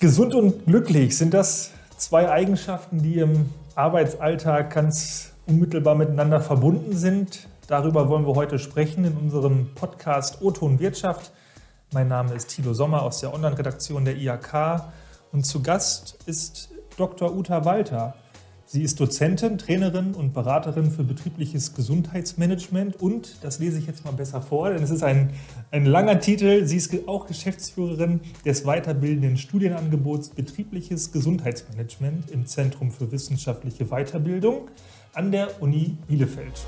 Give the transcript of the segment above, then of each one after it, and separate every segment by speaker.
Speaker 1: Gesund und glücklich sind das zwei Eigenschaften, die im Arbeitsalltag ganz unmittelbar miteinander verbunden sind. Darüber wollen wir heute sprechen in unserem Podcast O-Ton Wirtschaft. Mein Name ist Thilo Sommer aus der Online-Redaktion der IAK und zu Gast ist Dr. Uta Walter. Sie ist Dozentin, Trainerin und Beraterin für betriebliches Gesundheitsmanagement und, das lese ich jetzt mal besser vor, denn es ist ein, ein langer Titel, sie ist auch Geschäftsführerin des weiterbildenden Studienangebots Betriebliches Gesundheitsmanagement im Zentrum für wissenschaftliche Weiterbildung an der Uni Bielefeld.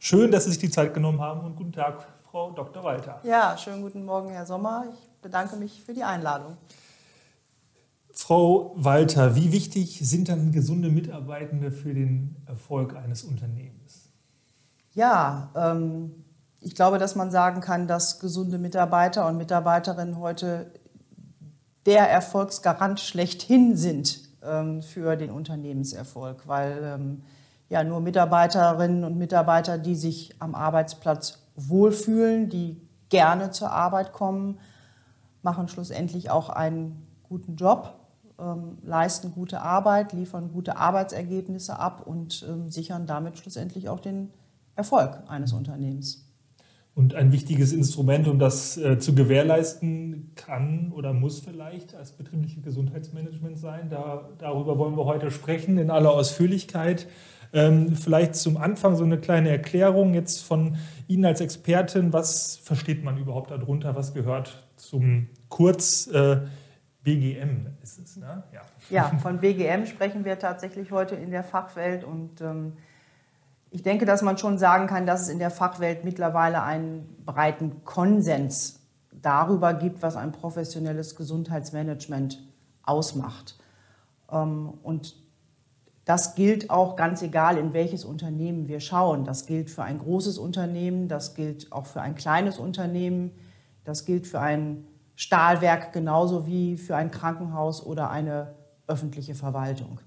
Speaker 1: Schön, dass Sie sich die Zeit genommen haben und guten Tag, Frau Dr. Walter.
Speaker 2: Ja, schönen guten Morgen, Herr Sommer. Ich bedanke mich für die Einladung.
Speaker 1: Frau Walter, wie wichtig sind dann gesunde Mitarbeitende für den Erfolg eines Unternehmens?
Speaker 2: Ja, ähm, ich glaube, dass man sagen kann, dass gesunde Mitarbeiter und Mitarbeiterinnen heute der Erfolgsgarant schlechthin sind ähm, für den Unternehmenserfolg, weil ähm, ja nur Mitarbeiterinnen und Mitarbeiter, die sich am Arbeitsplatz wohlfühlen, die gerne zur Arbeit kommen, machen schlussendlich auch einen guten Job ähm, leisten gute Arbeit, liefern gute Arbeitsergebnisse ab und ähm, sichern damit schlussendlich auch den Erfolg eines Unternehmens.
Speaker 1: Und ein wichtiges Instrument, um das äh, zu gewährleisten, kann oder muss vielleicht als betriebliche Gesundheitsmanagement sein. Da, darüber wollen wir heute sprechen in aller Ausführlichkeit. Ähm, vielleicht zum Anfang so eine kleine Erklärung jetzt von Ihnen als Expertin. Was versteht man überhaupt darunter? Was gehört zum Kurz äh, BGM ist es, ne?
Speaker 2: Ja. ja, von BGM sprechen wir tatsächlich heute in der Fachwelt und ähm, ich denke, dass man schon sagen kann, dass es in der Fachwelt mittlerweile einen breiten Konsens darüber gibt, was ein professionelles Gesundheitsmanagement ausmacht. Ähm, und das gilt auch ganz egal, in welches Unternehmen wir schauen. Das gilt für ein großes Unternehmen, das gilt auch für ein kleines Unternehmen, das gilt für ein Stahlwerk genauso wie für ein Krankenhaus oder eine öffentliche Verwaltung.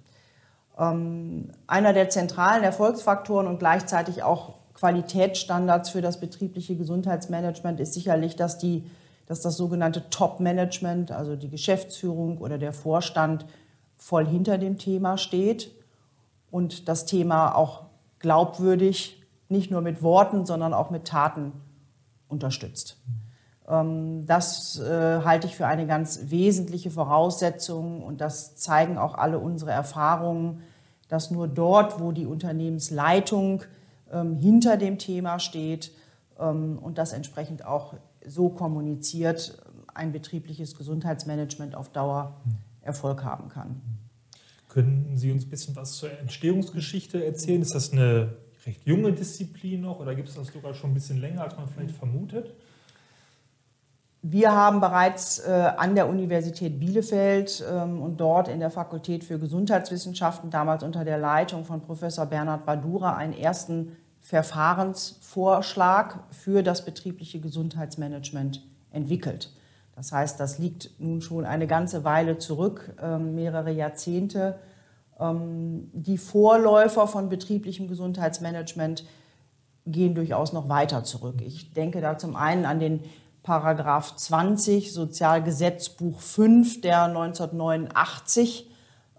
Speaker 2: Ähm, einer der zentralen Erfolgsfaktoren und gleichzeitig auch Qualitätsstandards für das betriebliche Gesundheitsmanagement ist sicherlich, dass, die, dass das sogenannte Top-Management, also die Geschäftsführung oder der Vorstand, voll hinter dem Thema steht und das Thema auch glaubwürdig nicht nur mit Worten, sondern auch mit Taten unterstützt. Ähm, das äh, halte ich für eine ganz wesentliche Voraussetzung und das zeigen auch alle unsere Erfahrungen, dass nur dort, wo die Unternehmensleitung ähm, hinter dem Thema steht ähm, und das entsprechend auch so kommuniziert, ein betriebliches Gesundheitsmanagement auf Dauer Erfolg haben kann.
Speaker 1: Können Sie uns ein bisschen was zur Entstehungsgeschichte erzählen? Ist das eine recht junge Disziplin noch oder gibt es das sogar schon ein bisschen länger, als man vielleicht vermutet?
Speaker 2: Wir haben bereits äh, an der Universität Bielefeld ähm, und dort in der Fakultät für Gesundheitswissenschaften, damals unter der Leitung von Professor Bernhard Badura, einen ersten Verfahrensvorschlag für das betriebliche Gesundheitsmanagement entwickelt. Das heißt, das liegt nun schon eine ganze Weile zurück, äh, mehrere Jahrzehnte. Ähm, die Vorläufer von betrieblichem Gesundheitsmanagement gehen durchaus noch weiter zurück. Ich denke da zum einen an den Paragraph 20 Sozialgesetzbuch 5, der 1989,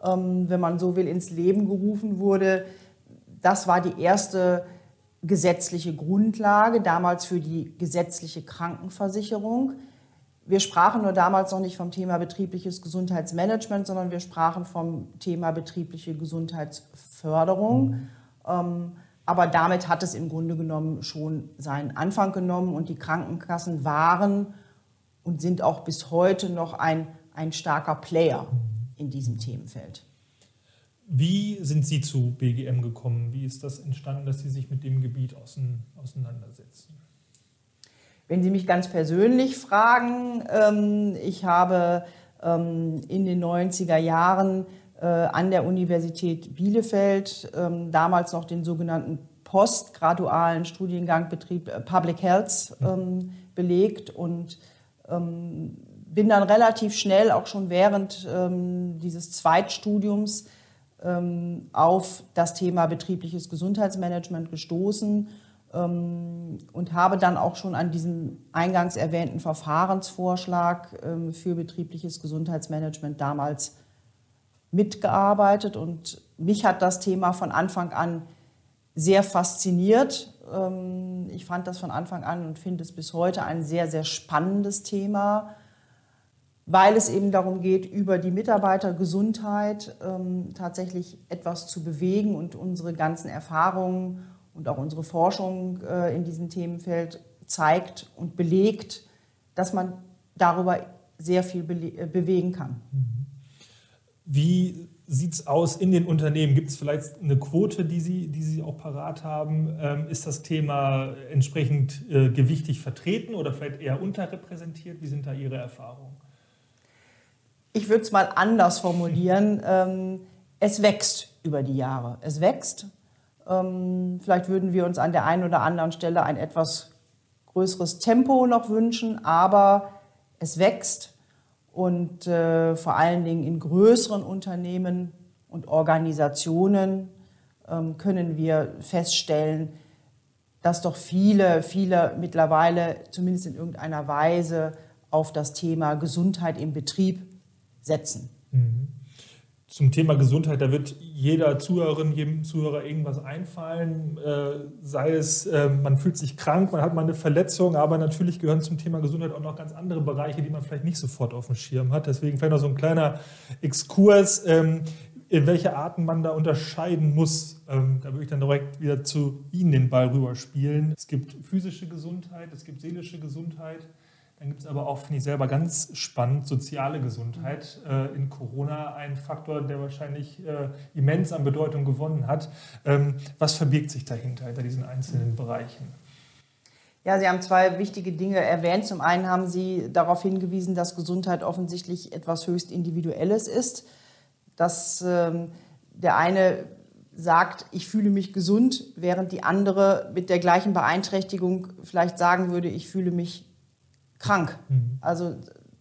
Speaker 2: ähm, wenn man so will, ins Leben gerufen wurde. Das war die erste gesetzliche Grundlage, damals für die gesetzliche Krankenversicherung. Wir sprachen nur damals noch nicht vom Thema betriebliches Gesundheitsmanagement, sondern wir sprachen vom Thema betriebliche Gesundheitsförderung. Mhm. Ähm, aber damit hat es im Grunde genommen schon seinen Anfang genommen und die Krankenkassen waren und sind auch bis heute noch ein, ein starker Player in diesem Themenfeld.
Speaker 1: Wie sind Sie zu BGM gekommen? Wie ist das entstanden, dass Sie sich mit dem Gebiet auseinandersetzen?
Speaker 2: Wenn Sie mich ganz persönlich fragen, ähm, ich habe ähm, in den 90er Jahren an der Universität Bielefeld, ähm, damals noch den sogenannten postgradualen Studiengang Betrieb äh, Public Health ähm, belegt und ähm, bin dann relativ schnell, auch schon während dieses Zweitstudiums, auf das Thema betriebliches Gesundheitsmanagement gestoßen und habe dann auch schon an diesem eingangs erwähnten Verfahrensvorschlag für betriebliches Gesundheitsmanagement damals mitgearbeitet und mich hat das Thema von Anfang an sehr fasziniert. Ähm, ich fand das von Anfang an und finde es bis heute ein sehr, sehr spannendes Thema, weil es eben darum geht, über die Mitarbeitergesundheit tatsächlich etwas zu bewegen und unsere ganzen Erfahrungen und auch unsere Forschung äh, in diesem Themenfeld zeigt und belegt, dass man darüber sehr viel äh, bewegen kann. Mhm.
Speaker 1: Wie sieht es aus in den Unternehmen? Gibt es vielleicht eine Quote, die Sie, die Sie auch parat haben? Ähm, ist das Thema entsprechend äh, gewichtig vertreten oder vielleicht eher unterrepräsentiert? Wie sind da Ihre Erfahrungen?
Speaker 2: Ich würde es mal anders formulieren. ähm, es wächst über die Jahre. Es wächst ähm, vielleicht würden wir uns an der einen oder anderen Stelle ein etwas größeres Tempo noch wünschen, aber es wächst und äh, vor allen Dingen in größeren Unternehmen und Organisationen ähm, können wir feststellen, dass doch viele, viele mittlerweile zumindest in irgendeiner Weise auf das Thema Gesundheit im Betrieb setzen. Mhm
Speaker 1: zum Thema Gesundheit, da wird jeder Zuhörerin, jedem Zuhörer irgendwas einfallen. Äh, sei es, äh, man fühlt sich krank, man hat mal eine Verletzung, aber natürlich gehören zum Thema Gesundheit auch noch ganz andere Bereiche, die man vielleicht nicht sofort auf dem Schirm hat. Deswegen vielleicht noch so ein kleiner Exkurs, ähm, in welche Arten man da unterscheiden muss. Ähm, da würde ich dann direkt wieder zu Ihnen den Ball rüberspielen. Es gibt physische Gesundheit, es gibt seelische Gesundheit. Dann gibt es aber auch, finde ich selber ganz spannend, soziale Gesundheit. Äh, in Corona ein Faktor, der wahrscheinlich äh, immens an Bedeutung gewonnen hat. Ähm, was verbirgt sich dahinter, hinter diesen einzelnen Bereichen?
Speaker 2: Ja, Sie haben zwei wichtige Dinge erwähnt. Zum einen haben Sie darauf hingewiesen, dass Gesundheit offensichtlich etwas höchst Individuelles ist. Dass ähm, der eine sagt, ich fühle mich gesund, während die andere mit der gleichen Beeinträchtigung vielleicht sagen würde, ich fühle mich krank. Mhm. Also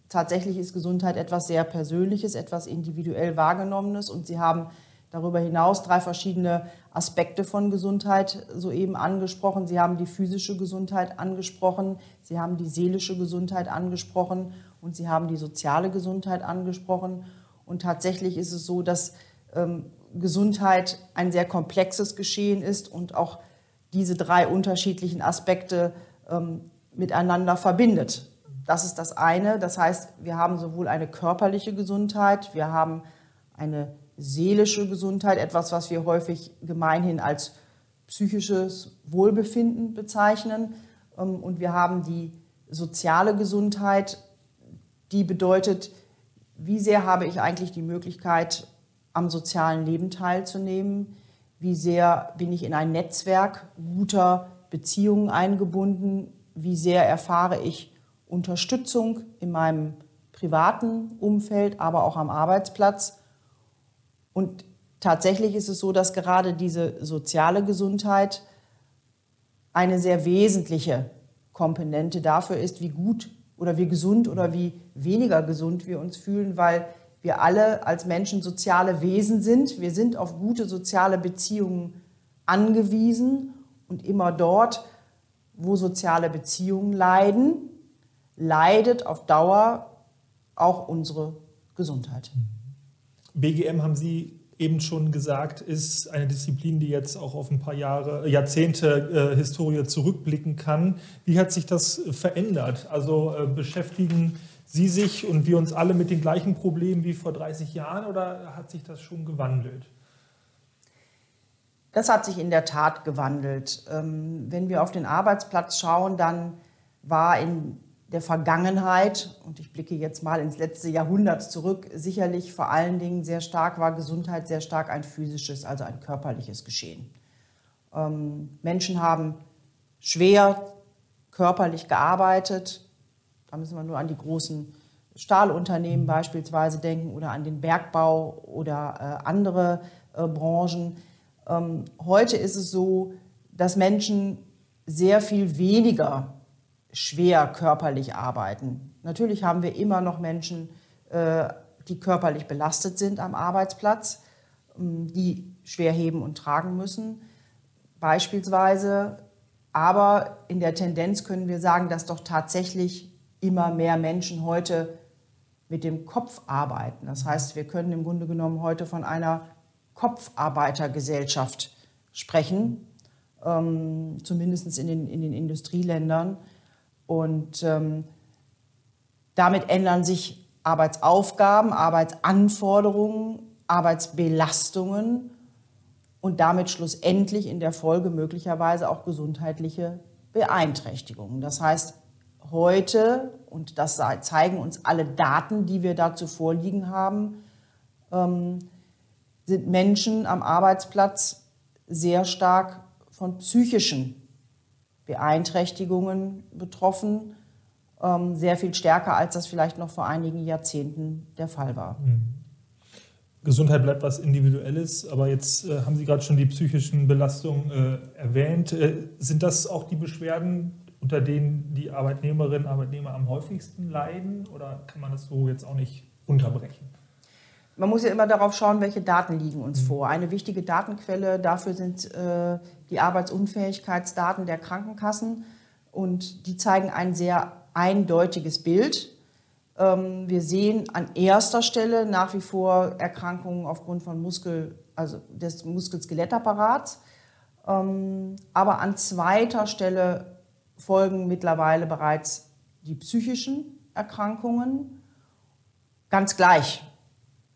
Speaker 2: tatsächlich ist Gesundheit etwas sehr Persönliches, etwas individuell wahrgenommenes und Sie haben darüber hinaus drei verschiedene Aspekte von Gesundheit soeben angesprochen. Sie haben die physische Gesundheit angesprochen, Sie haben die seelische Gesundheit angesprochen und Sie haben die soziale Gesundheit angesprochen. Und tatsächlich ist es so, dass ähm, Gesundheit ein sehr komplexes Geschehen ist und auch diese drei unterschiedlichen Aspekte ähm, miteinander verbindet. Das ist das eine. Das heißt, wir haben sowohl eine körperliche Gesundheit, wir haben eine seelische Gesundheit, etwas, was wir häufig gemeinhin als psychisches Wohlbefinden bezeichnen. Ähm, und wir haben die soziale Gesundheit, die bedeutet, wie sehr habe ich eigentlich die Möglichkeit, am sozialen Leben teilzunehmen? Wie sehr bin ich in ein Netzwerk guter Beziehungen eingebunden? Wie sehr erfahre ich Unterstützung in meinem privaten Umfeld, aber auch am Arbeitsplatz. Und tatsächlich ist es so, dass gerade diese soziale Gesundheit eine sehr wesentliche Komponente dafür ist, wie gut oder wie gesund oder wie weniger gesund wir uns fühlen, weil wir alle als Menschen soziale Wesen sind. Wir sind auf gute soziale Beziehungen angewiesen und immer dort, wo soziale Beziehungen leiden, leidet auf Dauer auch unsere Gesundheit.
Speaker 1: BGM haben Sie eben schon gesagt, ist eine Disziplin, die jetzt auch auf ein paar Jahre, Jahrzehnte äh, Historie zurückblicken kann. Wie hat sich das verändert? Also äh, beschäftigen Sie sich und wir uns alle mit den gleichen Problemen wie vor 30 Jahren oder hat sich das schon gewandelt?
Speaker 2: Das hat sich in der Tat gewandelt. Ähm, wenn wir auf den Arbeitsplatz schauen, dann war in der Vergangenheit, und ich blicke jetzt mal ins letzte Jahrhundert zurück, sicherlich vor allen Dingen sehr stark war Gesundheit sehr stark ein physisches, also ein körperliches Geschehen. Ähm, Menschen haben schwer körperlich gearbeitet. Da müssen wir nur an die großen Stahlunternehmen beispielsweise denken oder an den Bergbau oder äh, andere äh, Branchen. Ähm, heute ist es so, dass Menschen sehr viel weniger schwer körperlich arbeiten. Natürlich haben wir immer noch Menschen, äh, die körperlich belastet sind am Arbeitsplatz, ähm, die schwer heben und tragen müssen. Beispielsweise Aber in der Tendenz können wir sagen, dass doch tatsächlich immer mehr Menschen heute mit dem Kopf arbeiten. Das heißt, wir können im Grunde genommen heute von einer Kopfarbeitergesellschaft sprechen, ähm, zumindest in den, in den Industrieländern. Und ähm, damit ändern sich Arbeitsaufgaben, Arbeitsanforderungen, Arbeitsbelastungen und damit schlussendlich in der Folge möglicherweise auch gesundheitliche Beeinträchtigungen. Das heißt, heute, und das zeigen uns alle Daten, die wir dazu vorliegen haben, ähm, sind Menschen am Arbeitsplatz sehr stark von psychischen Beeinträchtigungen betroffen, ähm, sehr viel stärker, als das vielleicht noch vor einigen Jahrzehnten der Fall war. Mhm.
Speaker 1: Gesundheit bleibt was Individuelles, aber jetzt äh, haben Sie gerade schon die psychischen Belastungen äh, erwähnt. Äh, sind das auch die Beschwerden, unter denen die Arbeitnehmerinnen und Arbeitnehmer am häufigsten leiden oder kann man das so jetzt auch nicht unterbrechen?
Speaker 2: Man muss ja immer darauf schauen, welche Daten liegen uns vor. Eine wichtige Datenquelle dafür sind äh, die Arbeitsunfähigkeitsdaten der Krankenkassen und die zeigen ein sehr eindeutiges Bild. Ähm, wir sehen an erster Stelle nach wie vor Erkrankungen aufgrund von Muskel, also des Muskel-Skelettapparats. Ähm, aber an zweiter Stelle folgen mittlerweile bereits die psychischen Erkrankungen. Ganz gleich,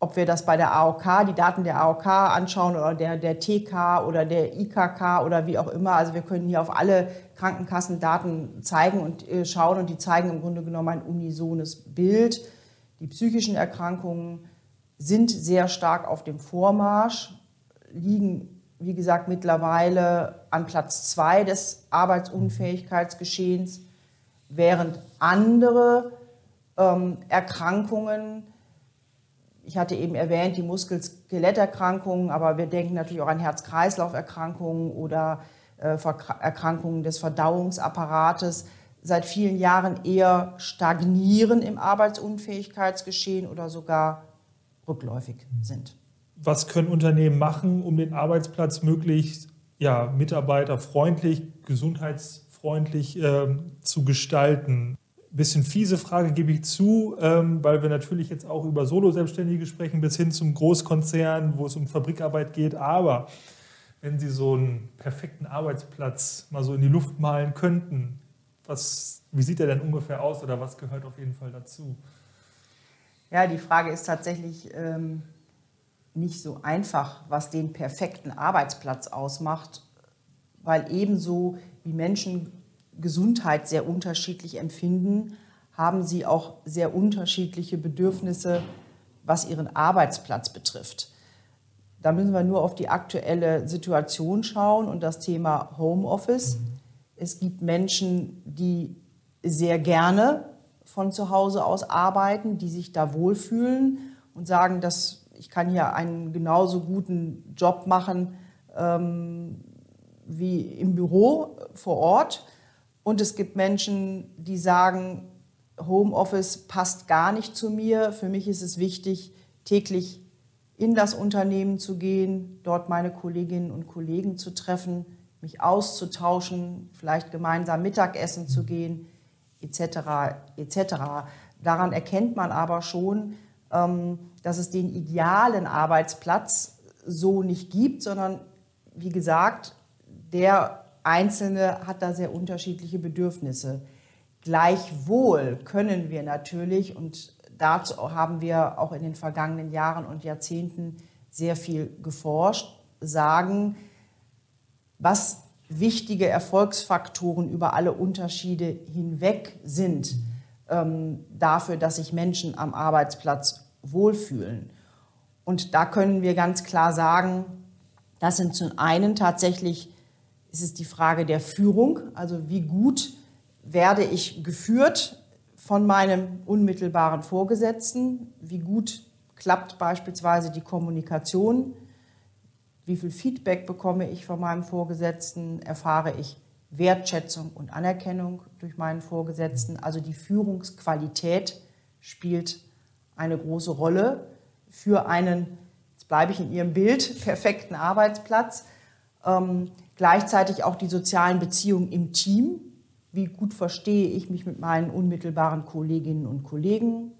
Speaker 2: ob wir das bei der AOK, die Daten der AOK anschauen oder der, der TK oder der IKK oder wie auch immer. Also wir können hier auf alle Krankenkassendaten zeigen und äh, schauen und die zeigen im Grunde genommen ein unisones Bild. Die psychischen Erkrankungen sind sehr stark auf dem Vormarsch, liegen, wie gesagt, mittlerweile an Platz zwei des Arbeitsunfähigkeitsgeschehens, während andere ähm, Erkrankungen ich hatte eben erwähnt, die Muskel-Skeletterkrankungen, aber wir denken natürlich auch an Herz-Kreislauf-Erkrankungen oder äh, Erkrankungen des Verdauungsapparates. Seit vielen Jahren eher stagnieren im Arbeitsunfähigkeitsgeschehen oder sogar rückläufig sind.
Speaker 1: Was können Unternehmen machen, um den Arbeitsplatz möglichst ja, mitarbeiterfreundlich, gesundheitsfreundlich äh, zu gestalten? Bisschen fiese Frage gebe ich zu, ähm, weil wir natürlich jetzt auch über Solo-Selbstständige sprechen, bis hin zum Großkonzern, wo es um Fabrikarbeit geht. Aber wenn Sie so einen perfekten Arbeitsplatz mal so in die Luft malen könnten, was, wie sieht der denn ungefähr aus oder was gehört auf jeden Fall dazu?
Speaker 2: Ja, die Frage ist tatsächlich ähm, nicht so einfach, was den perfekten Arbeitsplatz ausmacht, weil ebenso wie Menschen Gesundheit sehr unterschiedlich empfinden, haben sie auch sehr unterschiedliche Bedürfnisse, was ihren Arbeitsplatz betrifft. Da müssen wir nur auf die aktuelle Situation schauen und das Thema Homeoffice. Es gibt Menschen, die sehr gerne von zu Hause aus arbeiten, die sich da wohlfühlen und sagen, dass ich kann hier einen genauso guten Job machen ähm, wie im Büro vor Ort. Und es gibt Menschen, die sagen, Homeoffice passt gar nicht zu mir. Für mich ist es wichtig, täglich in das Unternehmen zu gehen, dort meine Kolleginnen und Kollegen zu treffen, mich auszutauschen, vielleicht gemeinsam Mittagessen zu gehen, etc. etc. Daran erkennt man aber schon, ähm, dass es den idealen Arbeitsplatz so nicht gibt, sondern wie gesagt, der Einzelne hat da sehr unterschiedliche Bedürfnisse. Gleichwohl können wir natürlich, und dazu haben wir auch in den vergangenen Jahren und Jahrzehnten sehr viel geforscht, sagen, was wichtige Erfolgsfaktoren über alle Unterschiede hinweg sind ähm, dafür, dass sich Menschen am Arbeitsplatz wohlfühlen. Und da können wir ganz klar sagen, das sind zum einen tatsächlich ist es die Frage der Führung, also wie gut werde ich geführt von meinem unmittelbaren Vorgesetzten, wie gut klappt beispielsweise die Kommunikation, wie viel Feedback bekomme ich von meinem Vorgesetzten, erfahre ich Wertschätzung und Anerkennung durch meinen Vorgesetzten. Also die Führungsqualität spielt eine große Rolle für einen, jetzt bleibe ich in Ihrem Bild, perfekten Arbeitsplatz. Ähm, Gleichzeitig auch die sozialen Beziehungen im Team. Wie gut verstehe ich mich mit meinen unmittelbaren Kolleginnen und Kollegen?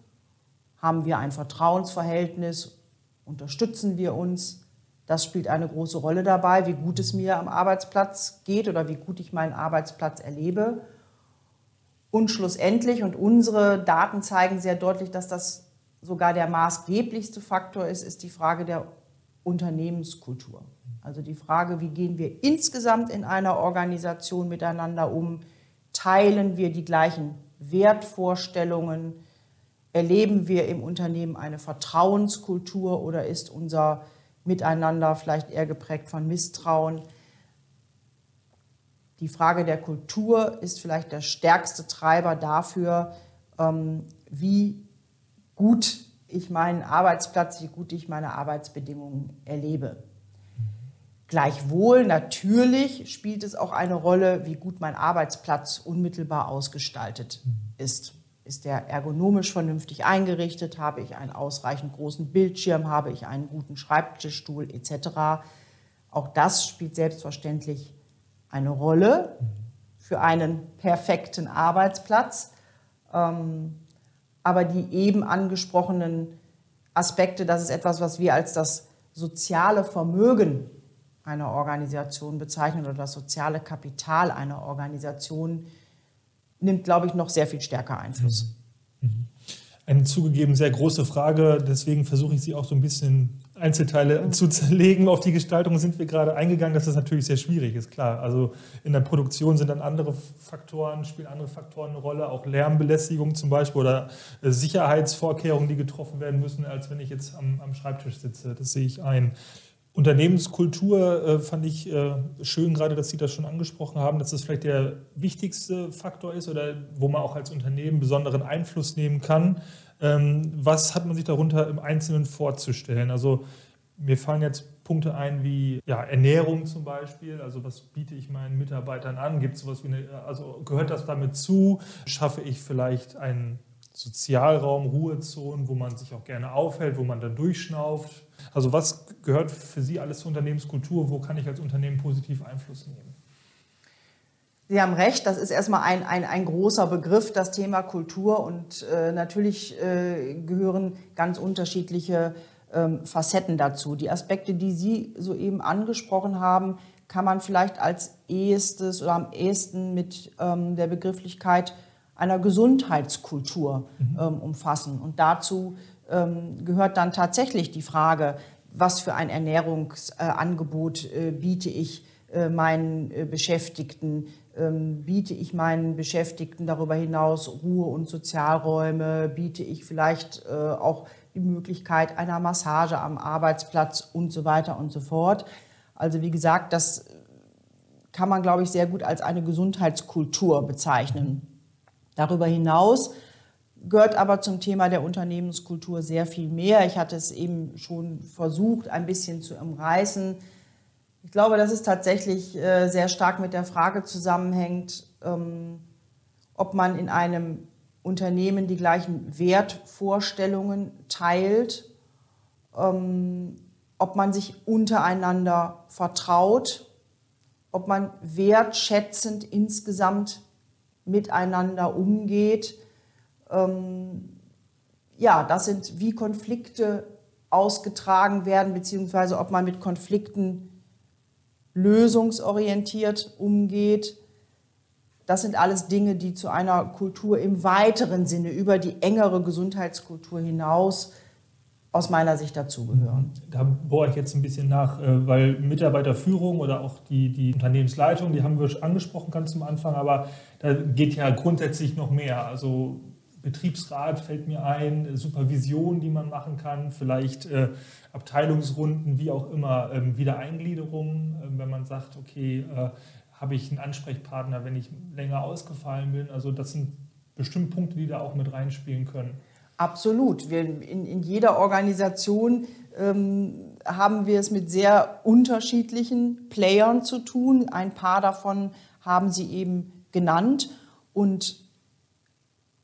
Speaker 2: Haben wir ein Vertrauensverhältnis? Unterstützen wir uns? Das spielt eine große Rolle dabei, wie gut es mir am Arbeitsplatz geht oder wie gut ich meinen Arbeitsplatz erlebe. Und schlussendlich, und unsere Daten zeigen sehr deutlich, dass das sogar der maßgeblichste Faktor ist, ist die Frage der Unternehmenskultur. Also die Frage, wie gehen wir insgesamt in einer Organisation miteinander um? Teilen wir die gleichen Wertvorstellungen? Erleben wir im Unternehmen eine Vertrauenskultur oder ist unser Miteinander vielleicht eher geprägt von Misstrauen? Die Frage der Kultur ist vielleicht der stärkste Treiber dafür, ähm, wie gut ich meinen Arbeitsplatz, wie gut ich meine Arbeitsbedingungen erlebe. Gleichwohl, natürlich spielt es auch eine Rolle, wie gut mein Arbeitsplatz unmittelbar ausgestaltet ist. Ist der ergonomisch vernünftig eingerichtet? Habe ich einen ausreichend großen Bildschirm? Habe ich einen guten Schreibtischstuhl etc.? Auch das spielt selbstverständlich eine Rolle für einen perfekten Arbeitsplatz. Ähm, aber die eben angesprochenen Aspekte, das ist etwas, was wir als das soziale Vermögen einer Organisation bezeichnen oder das soziale Kapital einer Organisation, nimmt, glaube ich, noch sehr viel stärker Einfluss.
Speaker 1: Mhm. Mhm. Eine zugegeben sehr große Frage, deswegen versuche ich sie auch so ein bisschen Einzelteile mhm. zu zerlegen. Auf die Gestaltung sind wir gerade eingegangen. Das ist natürlich sehr schwierig, ist klar. Also in der Produktion sind dann andere Faktoren, spielen andere Faktoren eine Rolle, auch Lärmbelästigung zum Beispiel oder äh, Sicherheitsvorkehrungen, die getroffen werden müssen, als wenn ich jetzt am, am Schreibtisch sitze. Das sehe ich ein. Unternehmenskultur äh, fand ich äh, schön, gerade dass Sie das schon angesprochen haben, dass das vielleicht der wichtigste Faktor ist oder wo man auch als Unternehmen besonderen Einfluss nehmen kann. Ähm, was hat man sich darunter im Einzelnen vorzustellen? Also mir fallen jetzt Punkte ein wie ja, Ernährung zum Beispiel. Also was biete ich meinen Mitarbeitern an? Gibt es sowas wie eine, also gehört das damit zu? Schaffe ich vielleicht einen Sozialraum, Ruhezonen, wo man sich auch gerne aufhält, wo man dann durchschnauft? Also was gehört für Sie alles zur Unternehmenskultur? Wo kann ich als Unternehmen positiv Einfluss nehmen?
Speaker 2: Sie haben recht, das ist erstmal ein, ein, ein großer Begriff, das Thema Kultur. Und äh, natürlich äh, gehören ganz unterschiedliche ähm, Facetten dazu. Die Aspekte, die Sie soeben angesprochen haben, kann man vielleicht als ehestes oder am ehesten mit ähm, der Begrifflichkeit einer Gesundheitskultur mhm. ähm, umfassen. Und dazu ähm, gehört dann tatsächlich die Frage, was für ein Ernährungsangebot äh, biete ich äh, meinen äh, Beschäftigten, ähm, biete ich meinen Beschäftigten darüber hinaus Ruhe- und Sozialräume, biete ich vielleicht äh, auch die Möglichkeit einer Massage am Arbeitsplatz und so weiter und so fort. Also wie gesagt, das kann man, glaube ich, sehr gut als eine Gesundheitskultur bezeichnen. Darüber hinaus gehört aber zum Thema der Unternehmenskultur sehr viel mehr. Ich hatte es eben schon versucht, ein bisschen zu umreißen. Ich glaube, dass es tatsächlich äh, sehr stark mit der Frage zusammenhängt, ähm, ob man in einem Unternehmen die gleichen Wertvorstellungen teilt, ähm, ob man sich untereinander vertraut, ob man wertschätzend insgesamt miteinander umgeht. Ähm, ja, das sind, wie Konflikte ausgetragen werden, beziehungsweise ob man mit Konflikten lösungsorientiert umgeht. Das sind alles Dinge, die zu einer Kultur im weiteren Sinne über die engere Gesundheitskultur hinaus aus meiner Sicht dazugehören.
Speaker 1: Da bohre ich jetzt ein bisschen nach, äh, weil Mitarbeiterführung oder auch die, die Unternehmensleitung, die haben wir angesprochen ganz zum Anfang, aber da geht ja grundsätzlich noch mehr. Also Betriebsrat fällt mir ein, Supervision, die man machen kann, vielleicht äh, Abteilungsrunden, wie auch immer, ähm, Wiedereingliederung, äh, wenn man sagt, okay, äh, habe ich einen Ansprechpartner, wenn ich länger ausgefallen bin. Also das sind bestimmt Punkte, die da auch mit reinspielen können.
Speaker 2: Absolut. Wir, in, in jeder Organisation ähm, haben wir es mit sehr unterschiedlichen Playern zu tun. Ein paar davon haben Sie eben genannt. Und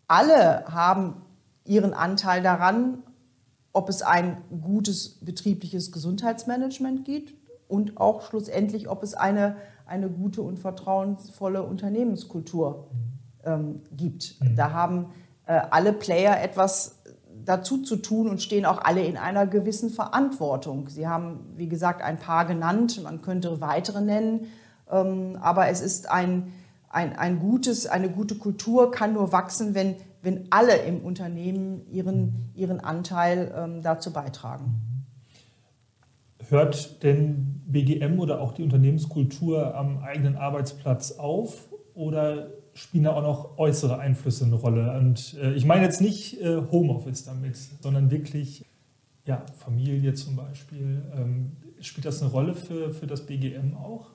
Speaker 2: alle haben ihren Anteil daran, ob es ein gutes betriebliches Gesundheitsmanagement gibt und auch schlussendlich, ob es eine, eine gute und vertrauensvolle Unternehmenskultur ähm, gibt. Mhm. Da haben alle Player etwas dazu zu tun und stehen auch alle in einer gewissen Verantwortung. Sie haben, wie gesagt, ein paar genannt, man könnte weitere nennen, ähm, aber es ist ein, ein, ein gutes, eine gute Kultur kann nur wachsen, wenn, wenn alle im Unternehmen ihren, ihren Anteil ähm, dazu beitragen.
Speaker 1: Hört denn BGM oder auch die Unternehmenskultur am eigenen Arbeitsplatz auf oder spielen da auch noch äußere Einflüsse eine Rolle. Und äh, ich meine jetzt nicht äh, Homeoffice damit, sondern wirklich ja, Familie zum Beispiel. Ähm, spielt das eine Rolle für, für das BGM auch?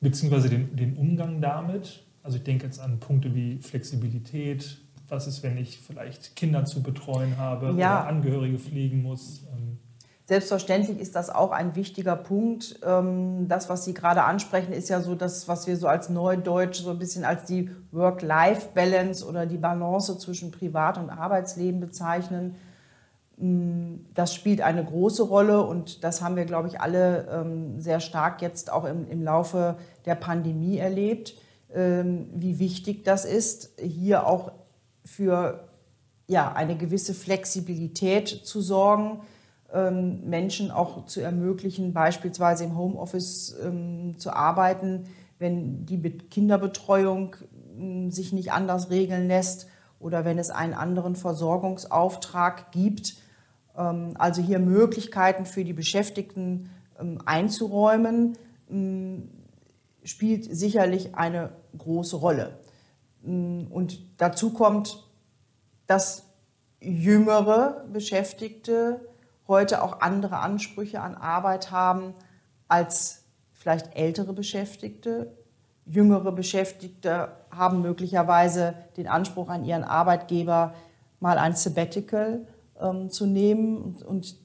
Speaker 1: Beziehungsweise den, den Umgang damit? Also ich denke jetzt an Punkte wie Flexibilität. Was ist, wenn ich vielleicht Kinder zu betreuen habe ja. oder Angehörige pflegen muss? Ähm,
Speaker 2: Selbstverständlich ist das auch ein wichtiger Punkt. Ähm, das, was Sie gerade ansprechen, ist ja so das, was wir so als Neudeutsch so ein bisschen als die Work-Life-Balance oder die Balance zwischen Privat- und Arbeitsleben bezeichnen. Mm, das spielt eine große Rolle und das haben wir, glaube ich, alle ähm, sehr stark jetzt auch im, Laufe der Pandemie erlebt, ähm, wie wichtig das ist, hier auch für ja, eine gewisse Flexibilität zu sorgen Menschen auch zu ermöglichen, beispielsweise im Homeoffice ähm, zu arbeiten, wenn die Kinderbetreuung ähm, sich nicht anders regeln lässt oder wenn es einen anderen Versorgungsauftrag gibt. also hier Möglichkeiten für die Beschäftigten einzuräumen, spielt sicherlich eine große Rolle. Und dazu kommt, dass jüngere Beschäftigte heute auch andere Ansprüche an Arbeit haben als vielleicht ältere Beschäftigte. Jüngere Beschäftigte haben möglicherweise den Anspruch an ihren Arbeitgeber, mal ein Sabbatical ähm, zu nehmen und, und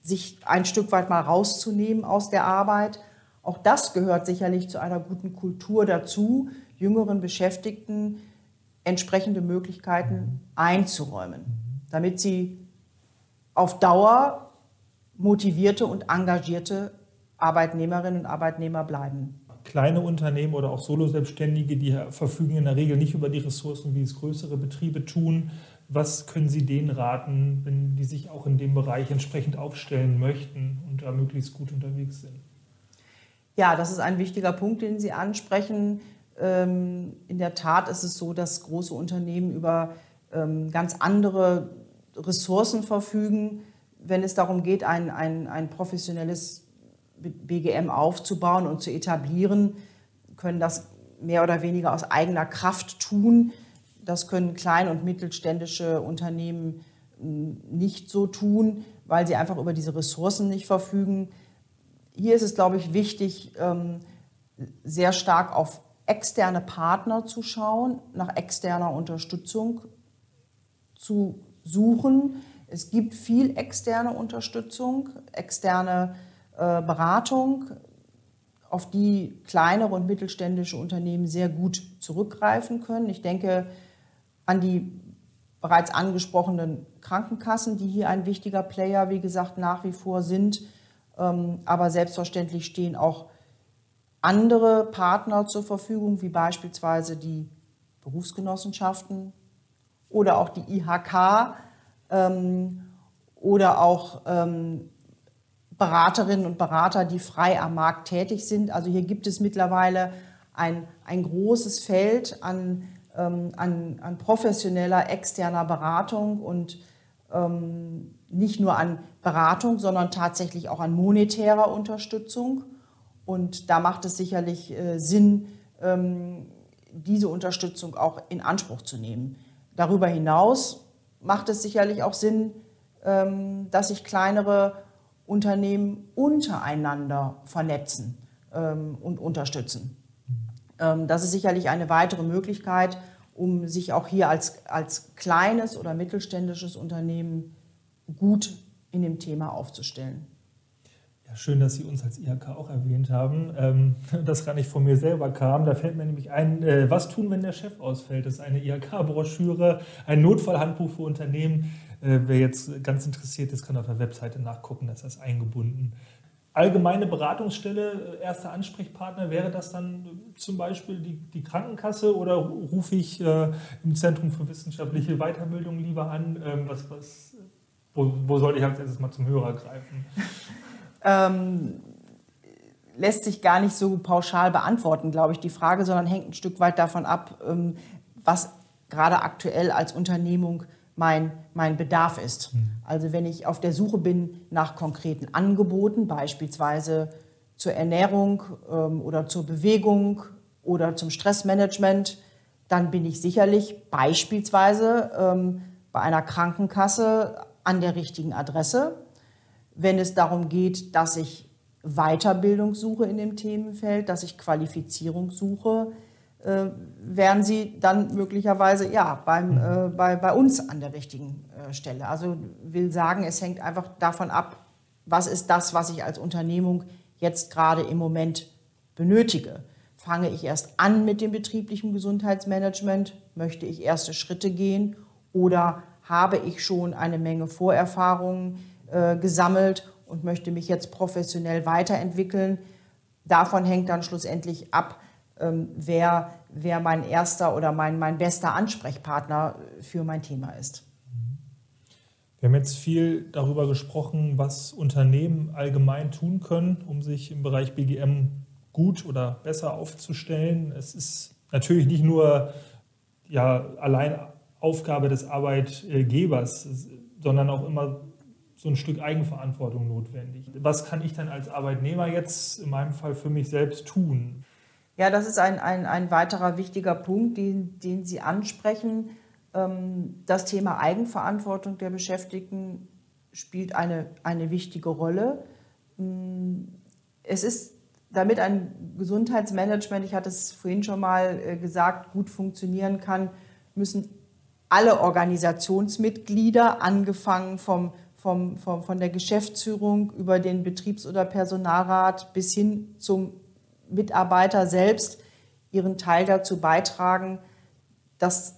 Speaker 2: sich ein Stück weit mal rauszunehmen aus der Arbeit. Auch das gehört sicherlich zu einer guten Kultur dazu, jüngeren Beschäftigten entsprechende Möglichkeiten einzuräumen, damit sie auf Dauer motivierte und engagierte Arbeitnehmerinnen und Arbeitnehmer bleiben.
Speaker 1: Kleine Unternehmen oder auch Solo-Selbstständige, die verfügen in der Regel nicht über die Ressourcen, wie es größere Betriebe tun. Was können Sie denen raten, wenn die sich auch in dem Bereich entsprechend aufstellen möchten und da möglichst gut unterwegs sind?
Speaker 2: Ja, das ist ein wichtiger Punkt, den Sie ansprechen. Ähm, in der Tat ist es so, dass große Unternehmen über ähm, ganz andere Ressourcen verfügen, wenn es darum geht, ein, ein, ein professionelles BGM aufzubauen und zu etablieren, können das mehr oder weniger aus eigener Kraft tun. Das können klein- und mittelständische Unternehmen hm, nicht so tun, weil sie einfach über diese Ressourcen nicht verfügen. Hier ist es, glaube ich, wichtig, ähm, sehr stark auf externe Partner zu schauen, nach externer Unterstützung zu suchen. Es gibt viel externe Unterstützung, externe äh, Beratung, auf die kleinere und mittelständische Unternehmen sehr gut zurückgreifen können. Ich denke an die bereits angesprochenen Krankenkassen, die hier ein wichtiger Player, wie gesagt, nach wie vor sind. Ähm, aber selbstverständlich stehen auch andere Partner zur Verfügung, wie beispielsweise die Berufsgenossenschaften, oder auch die IHK ähm, oder auch ähm, Beraterinnen und Berater, die frei am Markt tätig sind. Also hier gibt es mittlerweile ein, ein großes Feld an, ähm, an, an professioneller externer Beratung und ähm, nicht nur an Beratung, sondern tatsächlich auch an monetärer Unterstützung. Und da macht es sicherlich äh, Sinn, ähm, diese Unterstützung auch in Anspruch zu nehmen. Darüber hinaus macht es sicherlich auch Sinn, ähm, dass sich kleinere Unternehmen untereinander vernetzen ähm, und unterstützen. Ähm, das ist sicherlich eine weitere Möglichkeit, um sich auch hier als, als kleines oder mittelständisches Unternehmen gut in dem Thema aufzustellen.
Speaker 1: Ja, schön, dass Sie uns als IHK auch erwähnt haben. Ähm, das gar nicht von mir selber kam. Da fällt mir nämlich ein, äh, was tun, wenn der Chef ausfällt? Das ist eine IHK-Broschüre, ein Notfallhandbuch für Unternehmen. Äh, wer jetzt ganz interessiert ist, kann auf der Webseite nachgucken, da ist das eingebunden. allgemeine Beratungsstelle, äh, erster Ansprechpartner, wäre das dann zum Beispiel die, die Krankenkasse oder rufe ich äh, im Zentrum für wissenschaftliche Weiterbildung lieber an? Ähm, was, was, wo, wo sollte ich als erstes mal zum Hörer greifen?
Speaker 2: ähm, lässt sich gar nicht so pauschal beantworten, glaube ich, die Frage, sondern hängt ein Stück weit davon ab, ähm, was gerade aktuell als Unternehmung mein, mein Bedarf ist. Mhm. Also wenn ich auf der Suche bin nach konkreten Angeboten, beispielsweise zur Ernährung ähm, oder zur Bewegung oder zum Stressmanagement, dann bin ich sicherlich beispielsweise ähm, bei einer Krankenkasse an der richtigen Adresse. Wenn es darum geht, dass ich Weiterbildung suche in dem Themenfeld, dass ich Qualifizierung suche, äh, wären sie dann möglicherweise ja, beim, mhm. äh, bei, bei uns an der richtigen äh, Stelle. Also will sagen, es hängt einfach davon ab, was ist das, was ich als Unternehmung jetzt gerade im Moment benötige. Fange ich erst an mit dem betrieblichen Gesundheitsmanagement? Möchte ich erste Schritte gehen? Oder habe ich schon eine Menge Vorerfahrungen äh, gesammelt und möchte mich jetzt professionell weiterentwickeln? Davon hängt dann schlussendlich ab, ähm, wer, wer mein erster oder mein, mein bester Ansprechpartner für mein Thema ist.
Speaker 1: Wir haben jetzt viel darüber gesprochen, was Unternehmen allgemein tun können, um sich im Bereich BGM gut oder besser aufzustellen. Es ist natürlich nicht nur ja, allein Aufgabe des Arbeitgebers, sondern auch immer so ein Stück Eigenverantwortung notwendig. Was kann ich dann als Arbeitnehmer jetzt in meinem Fall für mich selbst tun?
Speaker 2: Ja, das ist ein, ein, ein weiterer wichtiger Punkt, den, den Sie ansprechen. Ähm, das Thema Eigenverantwortung der Beschäftigten spielt eine, eine wichtige Rolle. Mm, es ist damit ein Gesundheitsmanagement, ich hatte es vorhin schon mal äh, gesagt, gut funktionieren kann, müssen alle Organisationsmitglieder, angefangen vom, vom, vom, von der Geschäftsführung über den Betriebs- oder Personalrat bis hin zum Mitarbeiter selbst ihren Teil dazu beitragen, dass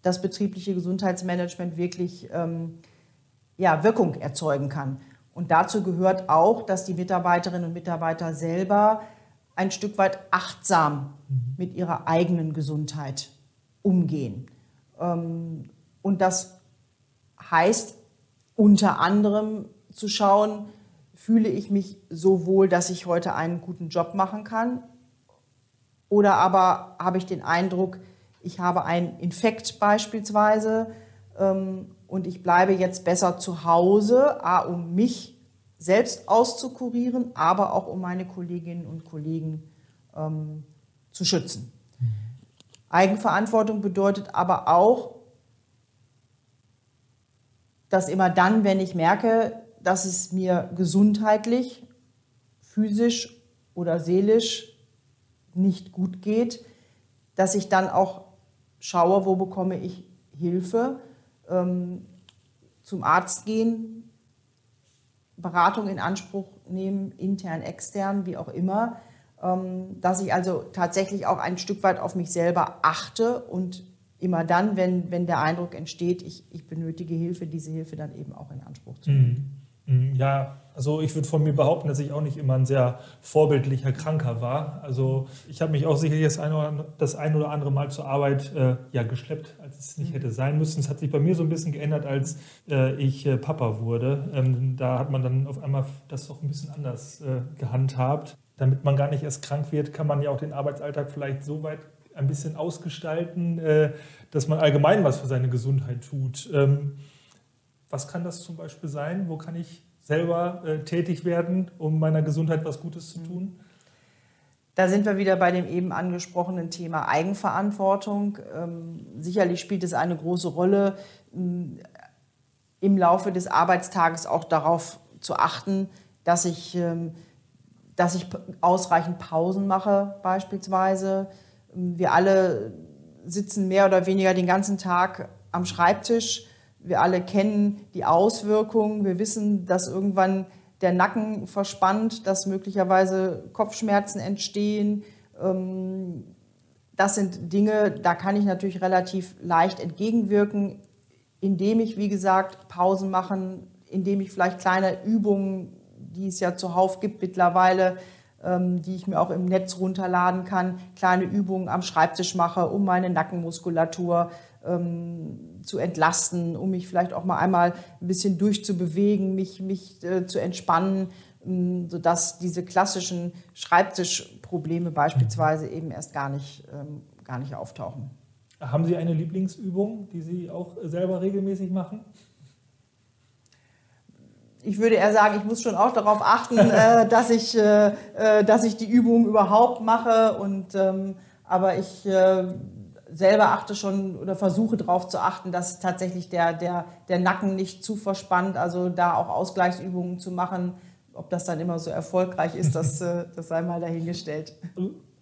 Speaker 2: das betriebliche Gesundheitsmanagement wirklich ähm, ja, Wirkung erzeugen kann. Und dazu gehört auch, dass die Mitarbeiterinnen und Mitarbeiter selber ein Stück weit achtsam mhm. mit ihrer eigenen Gesundheit umgehen. Ähm, und das heißt unter anderem zu schauen, fühle ich mich so wohl, dass ich heute einen guten Job machen kann? Oder aber habe ich den Eindruck, ich habe einen Infekt beispielsweise ähm, und ich bleibe jetzt besser zu Hause, a, um mich selbst auszukurieren, aber auch um meine Kolleginnen und Kollegen ähm, zu schützen. Mhm. Eigenverantwortung bedeutet aber auch, dass immer dann, wenn ich merke, dass es mir gesundheitlich, physisch oder seelisch nicht gut geht, dass ich dann auch schaue, wo bekomme ich Hilfe, ähm, zum Arzt gehen, Beratung in Anspruch nehmen, intern, extern, wie auch immer, ähm, dass ich also tatsächlich auch ein Stück weit auf mich selber achte und immer dann, wenn, wenn der Eindruck entsteht, ich, ich benötige Hilfe, diese Hilfe dann eben auch in Anspruch zu nehmen. Mhm.
Speaker 1: Mhm, ja, also ich würde von mir behaupten, dass ich auch nicht immer ein sehr vorbildlicher Kranker war. Also ich habe mich auch sicherlich das ein, oder, das ein oder andere Mal zur Arbeit äh, ja, geschleppt, als es nicht mhm. hätte sein müssen. Es hat sich bei mir so ein bisschen geändert, als äh, ich äh, Papa wurde. Ähm, da hat man dann auf einmal das doch ein bisschen anders äh, gehandhabt. Damit man gar nicht erst krank wird, kann man ja auch den Arbeitsalltag vielleicht so weit ein bisschen ausgestalten, äh, dass man allgemein was für seine Gesundheit tut. Ähm, was kann das zum Beispiel sein? Wo kann ich selber äh, tätig werden, um meiner Gesundheit was Gutes zu tun?
Speaker 2: Da sind wir wieder bei dem eben angesprochenen Thema Eigenverantwortung. Ähm, sicherlich spielt es eine große Rolle, ähm, im Laufe des Arbeitstages auch darauf zu achten, dass ich, ähm, dass ich ausreichend Pausen mache beispielsweise. Wir alle sitzen mehr oder weniger den ganzen Tag am Schreibtisch wir alle kennen die Auswirkungen. Wir wissen, dass irgendwann der Nacken verspannt, dass möglicherweise Kopfschmerzen entstehen. Ähm, das sind Dinge, da kann ich natürlich relativ leicht entgegenwirken, indem ich, wie gesagt, Pausen machen, indem ich vielleicht kleine Übungen die es ja zuhauf gibt mittlerweile, die ich mir auch im Netz runterladen kann, kleine Übungen am Schreibtisch mache, um meine Nackenmuskulatur ähm, zu entlasten, um mich vielleicht auch mal einmal ein bisschen durchzubewegen, mich, mich äh, zu entspannen, ähm, sodass diese klassischen Schreibtischprobleme beispielsweise eben erst gar nicht, ähm, gar nicht auftauchen.
Speaker 1: Haben Sie eine Lieblingsübung, die Sie auch selber regelmäßig machen?
Speaker 2: Ich würde eher sagen, ich muss schon auch darauf achten, äh, dass, ich, äh, äh, dass ich die Übung überhaupt mache. Und, ähm, aber ich äh, selber achte schon oder versuche darauf zu achten, dass tatsächlich der, der, der Nacken nicht zu verspannt, also da auch Ausgleichsübungen zu machen. Ob das dann immer so erfolgreich ist, das, äh, das sei mal dahingestellt.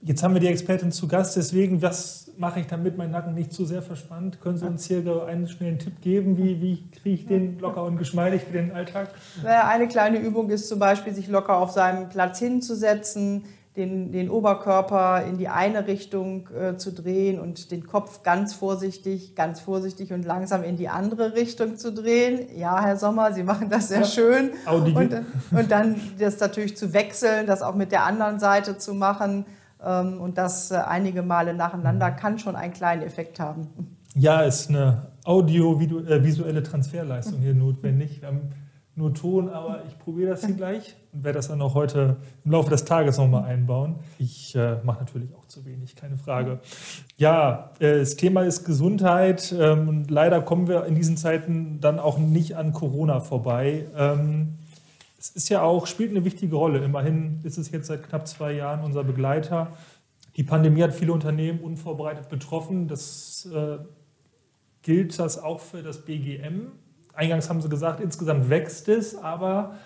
Speaker 1: Jetzt haben wir die Expertin zu Gast, deswegen, was mache ich, damit mein Nacken nicht zu sehr verspannt? Können Sie uns hier einen schnellen Tipp geben? Wie, wie kriege ich den locker und geschmeidig für den Alltag?
Speaker 2: Eine kleine Übung ist zum Beispiel, sich locker auf seinem Platz hinzusetzen, den, den Oberkörper in die eine Richtung äh, zu drehen und den Kopf ganz vorsichtig, ganz vorsichtig und langsam in die andere Richtung zu drehen. Ja, Herr Sommer, Sie machen das sehr ja. schön. Und, und dann das natürlich zu wechseln, das auch mit der anderen Seite zu machen und das äh, einige Male nacheinander kann schon einen kleinen Effekt haben.
Speaker 1: Ja, ist eine audiovisuelle Transferleistung hier notwendig. Wir haben nur Ton, aber ich probiere das hier gleich und werde das dann auch heute im Laufe des Tages nochmal einbauen. Ich äh, mache natürlich auch zu wenig, keine Frage. Ja, äh, das Thema ist Gesundheit ähm, und leider kommen wir in diesen Zeiten dann auch nicht an Corona vorbei. Ähm, es ist ja auch, spielt eine wichtige Rolle. Immerhin ist es jetzt seit knapp zwei Jahren unser Begleiter. Die Pandemie hat viele Unternehmen unvorbereitet betroffen. Das äh, gilt das auch für das BGM eingangs haben Sie gesagt, insgesamt wächst es, aber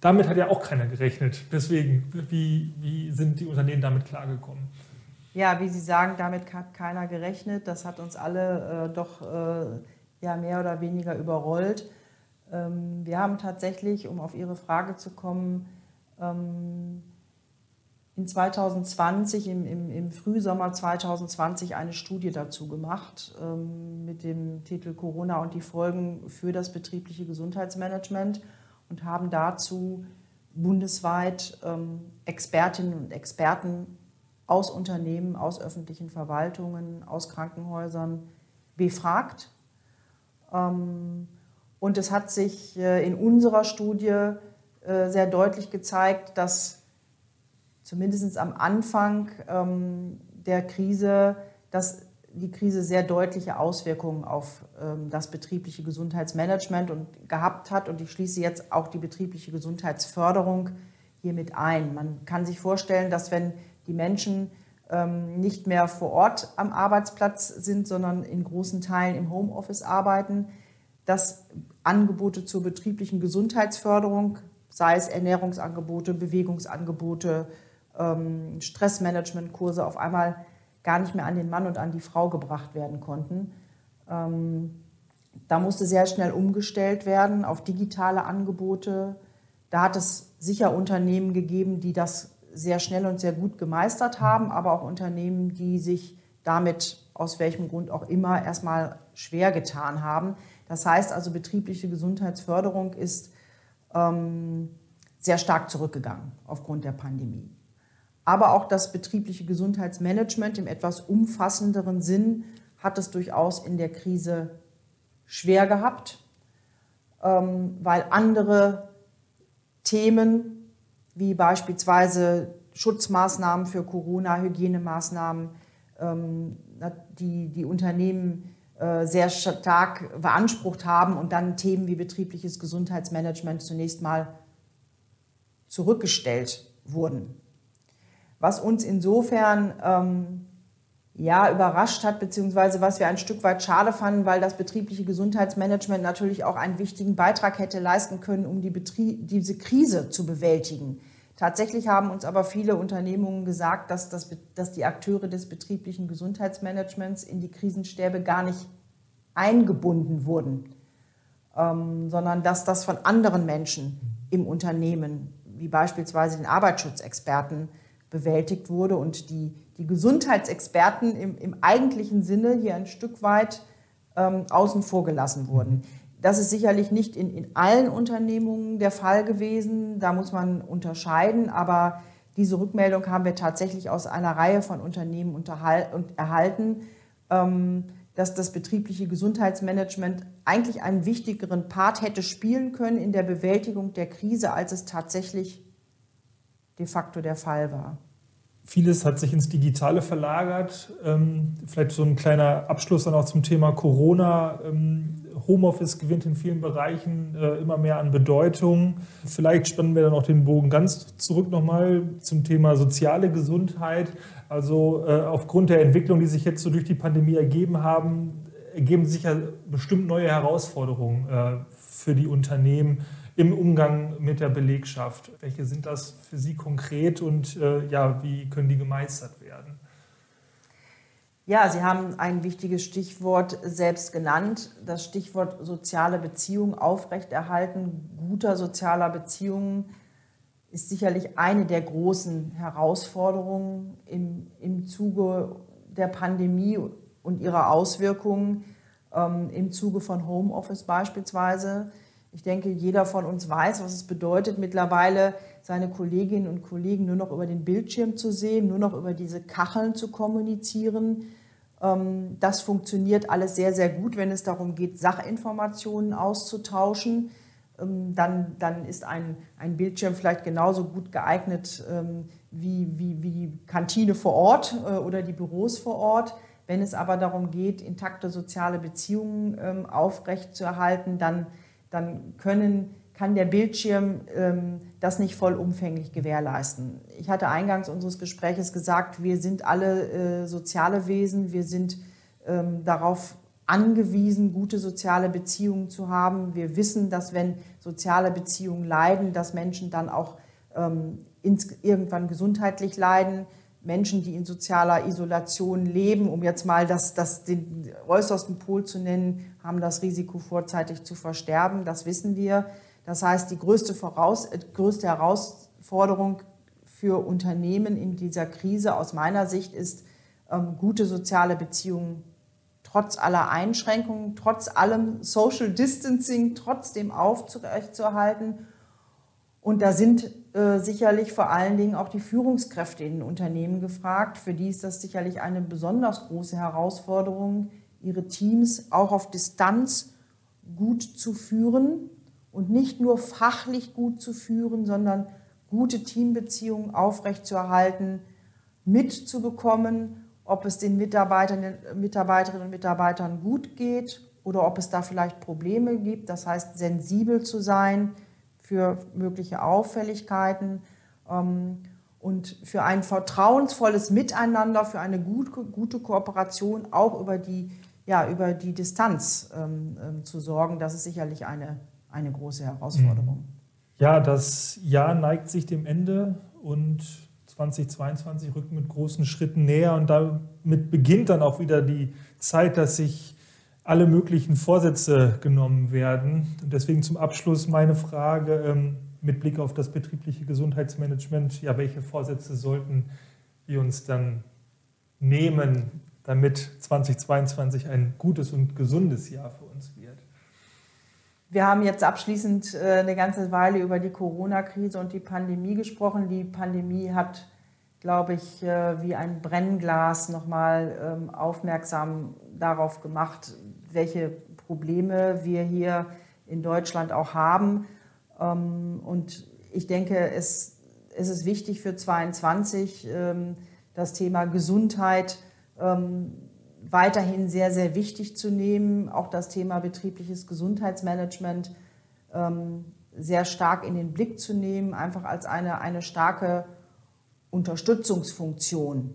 Speaker 1: damit hat ja auch keiner gerechnet. Deswegen, wie, wie sind die Unternehmen damit klargekommen?
Speaker 2: Ja, wie Sie sagen, damit hat keiner gerechnet. Das hat uns alle äh, doch äh, ja, mehr oder weniger überrollt. Ähm, wir haben tatsächlich, um auf Ihre Frage zu kommen, ähm, in 2020, im, im, im, Frühsommer 2020, eine Studie dazu gemacht ähm, mit dem Titel Corona und die Folgen für das betriebliche Gesundheitsmanagement und haben dazu bundesweit Expertinnen und Experten aus Unternehmen, aus öffentlichen Verwaltungen, aus Krankenhäusern befragt. Und es hat sich äh, in unserer Studie äh, sehr deutlich gezeigt, dass zumindest am Anfang ähm, der Krise, dass die Krise sehr deutliche Auswirkungen auf ähm, das betriebliche Gesundheitsmanagement und gehabt hat. Und ich schließe jetzt auch die betriebliche Gesundheitsförderung hiermit ein. Man kann sich vorstellen, dass wenn die Menschen ähm, nicht mehr vor Ort am Arbeitsplatz sind, sondern in großen Teilen im Homeoffice arbeiten, dass Angebote zur betrieblichen Gesundheitsförderung, sei es Ernährungsangebote, Bewegungsangebote, ähm, Stressmanagementkurse auf einmal gar nicht mehr an den Mann und an die Frau gebracht werden konnten. Ähm, da musste sehr schnell umgestellt werden auf digitale Angebote. Da hat es sicher Unternehmen gegeben, die das sehr schnell und sehr gut gemeistert haben, aber auch Unternehmen, die sich damit aus welchem Grund auch immer erstmal schwer getan haben. Das heißt also, betriebliche Gesundheitsförderung ist ähm, sehr stark zurückgegangen aufgrund der Pandemie. Aber auch das betriebliche Gesundheitsmanagement im etwas umfassenderen Sinn hat es durchaus in der Krise schwer gehabt, ähm, weil andere Themen wie beispielsweise Schutzmaßnahmen für Corona, Hygienemaßnahmen, ähm, die die Unternehmen sehr stark beansprucht haben und dann Themen wie betriebliches Gesundheitsmanagement zunächst mal zurückgestellt wurden was uns insofern ähm, ja, überrascht hat, beziehungsweise was wir ein Stück weit schade fanden, weil das betriebliche Gesundheitsmanagement natürlich auch einen wichtigen Beitrag hätte leisten können, um die Betrieb, diese Krise zu bewältigen. Tatsächlich haben uns aber viele Unternehmungen gesagt, dass, das, dass die Akteure des betrieblichen Gesundheitsmanagements in die Krisenstäbe gar nicht eingebunden wurden, ähm, sondern dass das von anderen Menschen im Unternehmen, wie beispielsweise den Arbeitsschutzexperten, bewältigt wurde und die, die Gesundheitsexperten im, im eigentlichen Sinne hier ein Stück weit ähm, außen vor gelassen wurden. Das ist sicherlich nicht in, in allen Unternehmungen der Fall gewesen. Da muss man unterscheiden. Aber diese Rückmeldung haben wir tatsächlich aus einer Reihe von Unternehmen erhalten, ähm, dass das betriebliche Gesundheitsmanagement eigentlich einen wichtigeren Part hätte spielen können in der Bewältigung der Krise, als es tatsächlich de facto der Fall war.
Speaker 1: Vieles hat sich ins Digitale verlagert. Ähm, vielleicht so ein kleiner Abschluss dann auch zum Thema Corona. Ähm, Homeoffice gewinnt in vielen Bereichen äh, immer mehr an Bedeutung. Vielleicht spannen wir dann auch den Bogen ganz zurück nochmal zum Thema soziale Gesundheit. Also äh, aufgrund der Entwicklung, die sich jetzt so durch die Pandemie ergeben haben, ergeben sich ja bestimmt neue Herausforderungen äh, für die Unternehmen im Umgang mit der Belegschaft. Welche sind das für Sie konkret und äh, ja, wie können die gemeistert werden?
Speaker 2: Ja, Sie haben ein wichtiges Stichwort selbst genannt, das Stichwort soziale Beziehungen aufrechterhalten. Guter sozialer Beziehungen ist sicherlich eine der großen Herausforderungen im, im Zuge der Pandemie und ihrer Auswirkungen, ähm, im Zuge von Homeoffice beispielsweise. Ich denke, jeder von uns weiß, was es bedeutet, mittlerweile seine Kolleginnen und Kollegen nur noch über den Bildschirm zu sehen, nur noch über diese Kacheln zu kommunizieren. Ähm, das funktioniert alles sehr, sehr gut, wenn es darum geht, Sachinformationen auszutauschen. Ähm, dann, dann ist ein, ein Bildschirm vielleicht genauso gut geeignet ähm, wie, wie, wie die Kantine vor Ort äh, oder die Büros vor Ort. Wenn es aber darum geht, intakte soziale Beziehungen aufrechtzuerhalten, dann dann können, kann der Bildschirm ähm, das nicht vollumfänglich gewährleisten. Ich hatte eingangs unseres Gespräches gesagt, wir sind alle äh, soziale Wesen, wir sind ähm, darauf angewiesen, gute soziale Beziehungen zu haben. Wir wissen, dass wenn soziale Beziehungen leiden, dass Menschen dann auch ähm, ins, irgendwann gesundheitlich leiden. Menschen, die in sozialer Isolation leben, um jetzt mal das, das, den äußersten Pol zu nennen, haben das Risiko, vorzeitig zu versterben. Das wissen wir. Das heißt, die größte, Voraus äh, größte Herausforderung für Unternehmen in dieser Krise aus meiner Sicht ist, ähm, gute soziale Beziehungen trotz aller Einschränkungen, trotz allem Social Distancing trotzdem aufrechtzuerhalten. Und da sind äh, sicherlich vor allen Dingen auch die Führungskräfte in den Unternehmen gefragt. Für die ist das sicherlich eine besonders große Herausforderung, ihre Teams auch auf Distanz gut zu führen und nicht nur fachlich gut zu führen, sondern gute Teambeziehungen aufrechtzuerhalten, mitzubekommen, ob es den Mitarbeitern, Mitarbeiterinnen und Mitarbeitern gut geht oder ob es da vielleicht Probleme gibt. Das heißt, sensibel zu sein für mögliche Auffälligkeiten ähm, und für ein vertrauensvolles Miteinander, für eine gute Kooperation auch über die ja, über die Distanz ähm, ähm, zu sorgen, das ist sicherlich eine, eine große Herausforderung. Mhm.
Speaker 1: Ja, das Jahr neigt sich dem Ende und 2022 rückt mit großen Schritten näher und damit beginnt dann auch wieder die Zeit, dass sich alle möglichen Vorsätze genommen werden. Und deswegen zum Abschluss meine Frage ähm, mit Blick auf das betriebliche Gesundheitsmanagement. Ja, welche Vorsätze sollten wir uns dann nehmen damit 2022 ein gutes und gesundes Jahr für uns wird.
Speaker 2: Wir haben jetzt abschließend äh, eine ganze Weile über die Corona-Krise und die Pandemie gesprochen. Die Pandemie hat, glaube ich, äh, wie ein Brennglas nochmal ähm, aufmerksam darauf gemacht, welche Probleme wir hier in Deutschland auch haben. Ähm, und ich denke, es, ist wichtig für 2022 ähm, das Thema Gesundheit ähm, weiterhin sehr, sehr wichtig zu nehmen. Auch das Thema betriebliches Gesundheitsmanagement sehr stark in den Blick zu nehmen, einfach als eine, eine starke Unterstützungsfunktion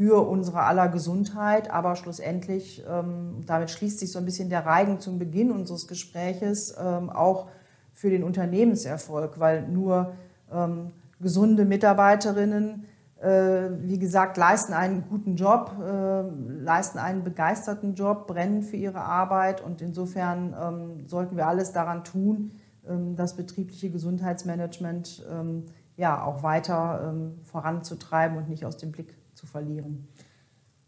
Speaker 2: für unsere aller Gesundheit, aber schlussendlich, ähm, damit schließt sich so ein bisschen der Reigen zum Beginn unseres Gespräches, ähm, auch für den Unternehmenserfolg, weil nur ähm, gesunde Mitarbeiterinnen äh, wie gesagt, leisten einen guten Job, äh, leisten einen begeisterten Job, brennen für ihre Arbeit und insofern sollten wir alles daran tun, das betriebliche Gesundheitsmanagement ja auch weiter voranzutreiben und nicht aus dem Blick zu verlieren.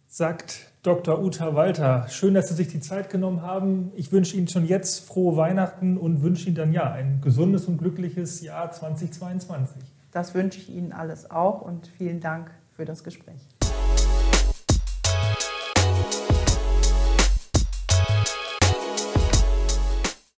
Speaker 1: sagt Dr. Uta Walter. Schön, dass Sie sich die Zeit genommen haben. Ich wünsche Ihnen schon jetzt frohe Weihnachten und wünsche Ihnen dann ja ein gesundes und glückliches Jahr 2022.
Speaker 2: Das wünsche ich Ihnen alles auch und vielen Dank für das Gespräch.